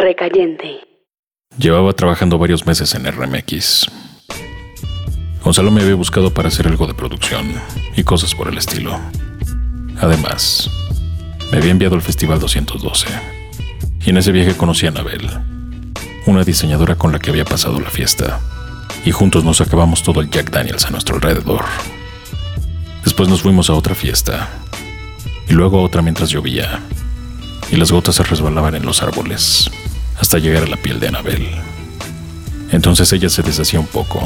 Recayente. Llevaba trabajando varios meses en RMX. Gonzalo me había buscado para hacer algo de producción y cosas por el estilo. Además, me había enviado al Festival 212. Y en ese viaje conocí a Anabel, una diseñadora con la que había pasado la fiesta. Y juntos nos acabamos todo el Jack Daniels a nuestro alrededor. Después nos fuimos a otra fiesta. Y luego a otra mientras llovía. Y las gotas se resbalaban en los árboles hasta llegar a la piel de Anabel. Entonces ella se deshacía un poco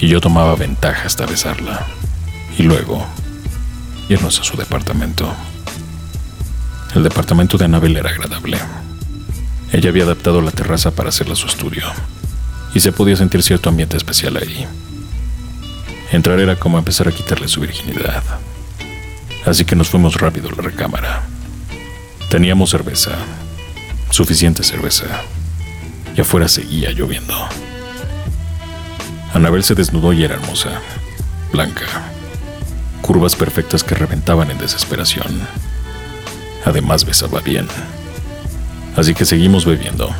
y yo tomaba ventaja hasta besarla. Y luego irnos a su departamento. El departamento de Anabel era agradable. Ella había adaptado la terraza para hacerla su estudio y se podía sentir cierto ambiente especial ahí. Entrar era como empezar a quitarle su virginidad. Así que nos fuimos rápido a la recámara. Teníamos cerveza, suficiente cerveza, y afuera seguía lloviendo. Anabel se desnudó y era hermosa, blanca, curvas perfectas que reventaban en desesperación. Además besaba bien. Así que seguimos bebiendo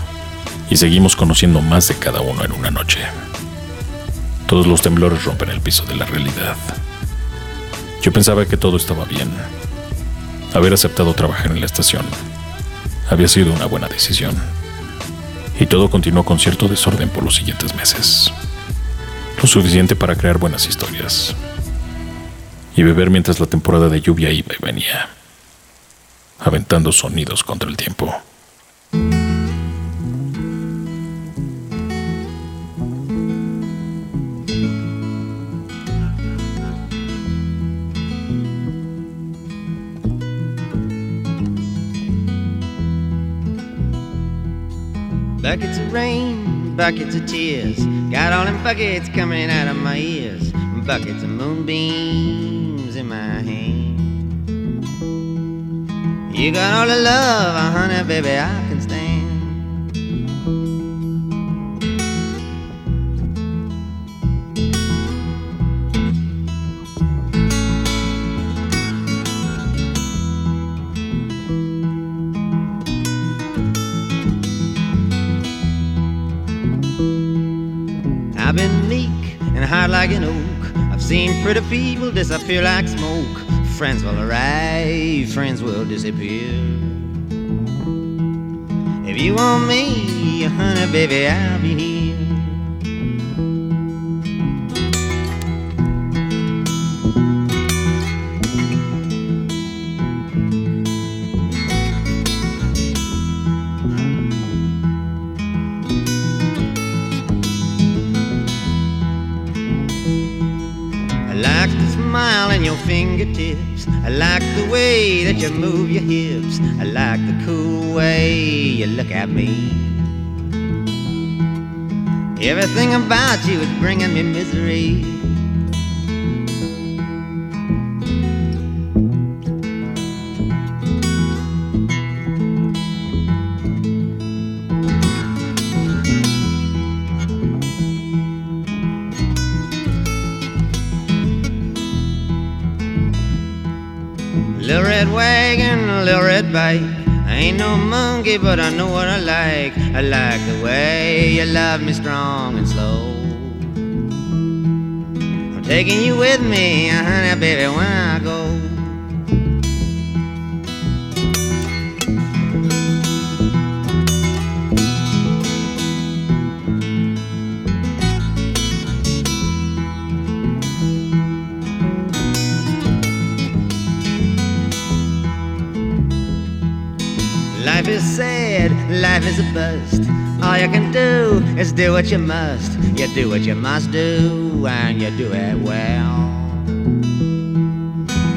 y seguimos conociendo más de cada uno en una noche. Todos los temblores rompen el piso de la realidad. Yo pensaba que todo estaba bien. Haber aceptado trabajar en la estación había sido una buena decisión. Y todo continuó con cierto desorden por los siguientes meses. Lo suficiente para crear buenas historias. Y beber mientras la temporada de lluvia iba y venía, aventando sonidos contra el tiempo. Buckets of rain, buckets of tears. Got all them buckets coming out of my ears. Buckets of moonbeams in my hand. You got all the love, uh, honey, baby, I been meek and hard like an oak. I've seen pretty people disappear like smoke. Friends will arrive, friends will disappear. If you want me, honey, baby, I'll be here. In your fingertips. I like the way that you move your hips. I like the cool way you look at me. Everything about you is bringing me misery. Little red wagon, little red bike. I ain't no monkey, but I know what I like. I like the way you love me strong and slow. I'm taking you with me, honey, baby, when I go. Is sad, life is a bust. All you can do is do what you must. You do what you must do, and you do it well.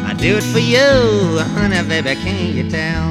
I do it for you, honey, baby, can't you tell?